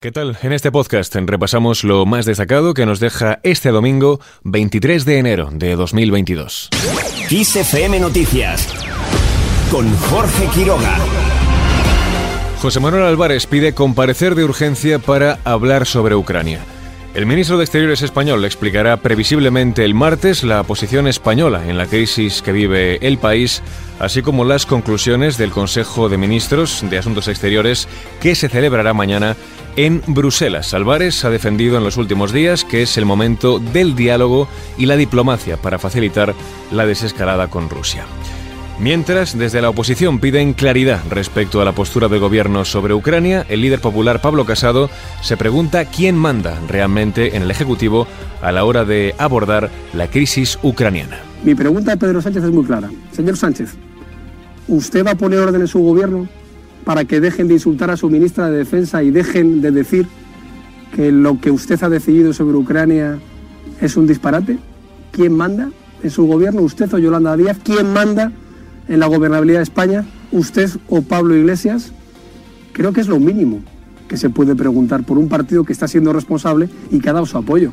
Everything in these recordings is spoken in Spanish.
¿Qué tal? En este podcast repasamos lo más destacado que nos deja este domingo 23 de enero de 2022. XFM Noticias con Jorge Quiroga. José Manuel Álvarez pide comparecer de urgencia para hablar sobre Ucrania. El ministro de Exteriores español explicará previsiblemente el martes la posición española en la crisis que vive el país, así como las conclusiones del Consejo de Ministros de Asuntos Exteriores que se celebrará mañana en Bruselas. Álvarez ha defendido en los últimos días que es el momento del diálogo y la diplomacia para facilitar la desescalada con Rusia. Mientras, desde la oposición piden claridad respecto a la postura del gobierno sobre Ucrania, el líder popular Pablo Casado se pregunta quién manda realmente en el Ejecutivo a la hora de abordar la crisis ucraniana. Mi pregunta a Pedro Sánchez es muy clara. Señor Sánchez, ¿usted va a poner orden en su gobierno para que dejen de insultar a su ministra de Defensa y dejen de decir que lo que usted ha decidido sobre Ucrania es un disparate? ¿Quién manda en su gobierno? ¿Usted o Yolanda Díaz? ¿Quién manda? En la gobernabilidad de España, usted o Pablo Iglesias, creo que es lo mínimo que se puede preguntar por un partido que está siendo responsable y que ha dado su apoyo.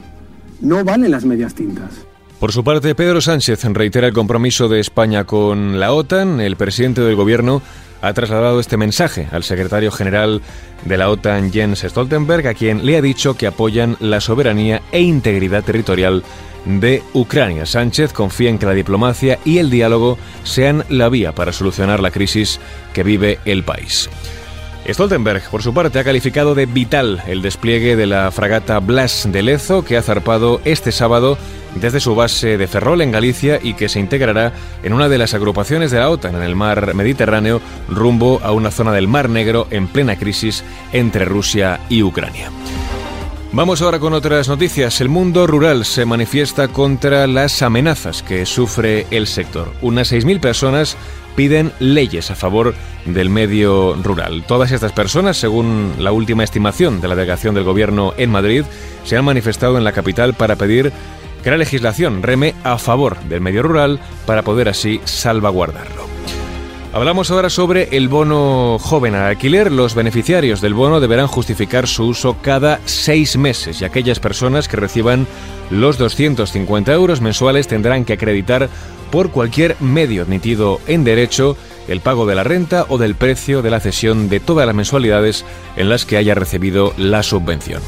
No valen las medias tintas. Por su parte, Pedro Sánchez reitera el compromiso de España con la OTAN. El presidente del gobierno ha trasladado este mensaje al secretario general de la OTAN, Jens Stoltenberg, a quien le ha dicho que apoyan la soberanía e integridad territorial de Ucrania. Sánchez confía en que la diplomacia y el diálogo sean la vía para solucionar la crisis que vive el país. Stoltenberg, por su parte, ha calificado de vital el despliegue de la fragata Blas de Lezo, que ha zarpado este sábado desde su base de Ferrol en Galicia y que se integrará en una de las agrupaciones de la OTAN en el mar Mediterráneo rumbo a una zona del Mar Negro en plena crisis entre Rusia y Ucrania. Vamos ahora con otras noticias. El mundo rural se manifiesta contra las amenazas que sufre el sector. Unas 6.000 personas piden leyes a favor del medio rural. Todas estas personas, según la última estimación de la delegación del Gobierno en Madrid, se han manifestado en la capital para pedir que la legislación reme a favor del medio rural para poder así salvaguardarlo. Hablamos ahora sobre el bono joven a alquiler. Los beneficiarios del bono deberán justificar su uso cada seis meses y aquellas personas que reciban los 250 euros mensuales tendrán que acreditar por cualquier medio admitido en derecho el pago de la renta o del precio de la cesión de todas las mensualidades en las que haya recibido la subvención.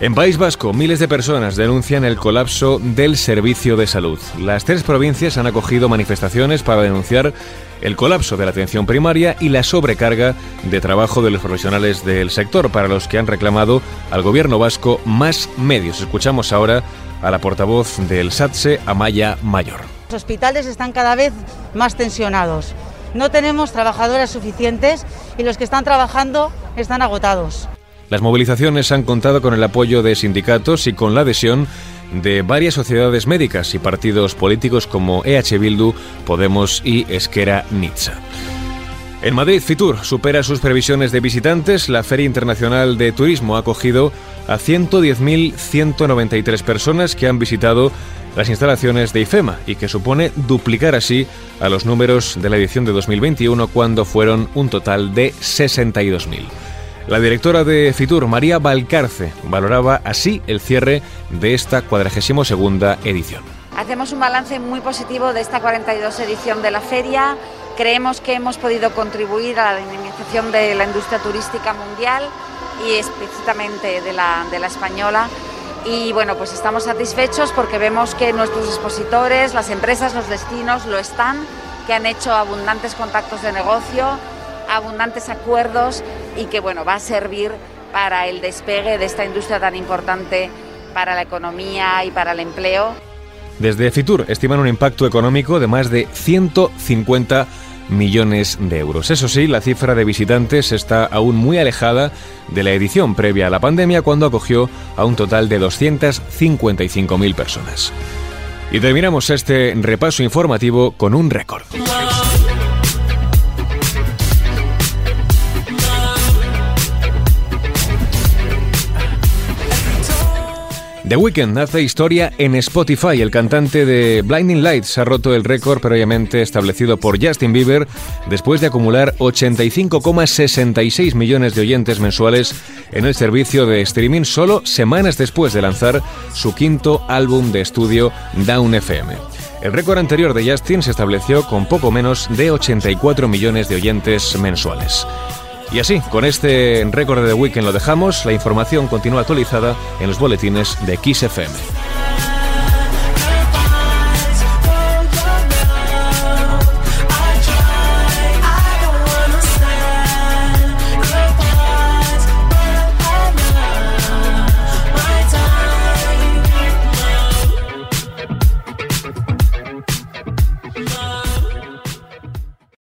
En País Vasco, miles de personas denuncian el colapso del servicio de salud. Las tres provincias han acogido manifestaciones para denunciar el colapso de la atención primaria y la sobrecarga de trabajo de los profesionales del sector, para los que han reclamado al gobierno vasco más medios. Escuchamos ahora a la portavoz del SATSE, Amaya Mayor. Los hospitales están cada vez más tensionados. No tenemos trabajadoras suficientes y los que están trabajando están agotados. Las movilizaciones han contado con el apoyo de sindicatos y con la adhesión de varias sociedades médicas y partidos políticos como EH Bildu, Podemos y Esquera Nizza. En Madrid, Fitur supera sus previsiones de visitantes. La Feria Internacional de Turismo ha acogido a 110.193 personas que han visitado las instalaciones de IFEMA y que supone duplicar así a los números de la edición de 2021 cuando fueron un total de 62.000. La directora de Fitur, María Valcarce, valoraba así el cierre de esta 42 edición. Hacemos un balance muy positivo de esta 42 edición de la feria. Creemos que hemos podido contribuir a la dinamización de la industria turística mundial y explícitamente de la, de la española. Y bueno, pues estamos satisfechos porque vemos que nuestros expositores, las empresas, los destinos lo están, que han hecho abundantes contactos de negocio abundantes acuerdos y que bueno, va a servir para el despegue de esta industria tan importante para la economía y para el empleo. Desde Fitur estiman un impacto económico de más de 150 millones de euros. Eso sí, la cifra de visitantes está aún muy alejada de la edición previa a la pandemia cuando acogió a un total de 255.000 personas. Y terminamos este repaso informativo con un récord. The Weeknd hace historia en Spotify. El cantante de Blinding Lights ha roto el récord previamente establecido por Justin Bieber después de acumular 85,66 millones de oyentes mensuales en el servicio de streaming solo semanas después de lanzar su quinto álbum de estudio Down FM. El récord anterior de Justin se estableció con poco menos de 84 millones de oyentes mensuales. Y así, con este récord de The Weekend lo dejamos. La información continúa actualizada en los boletines de XFM.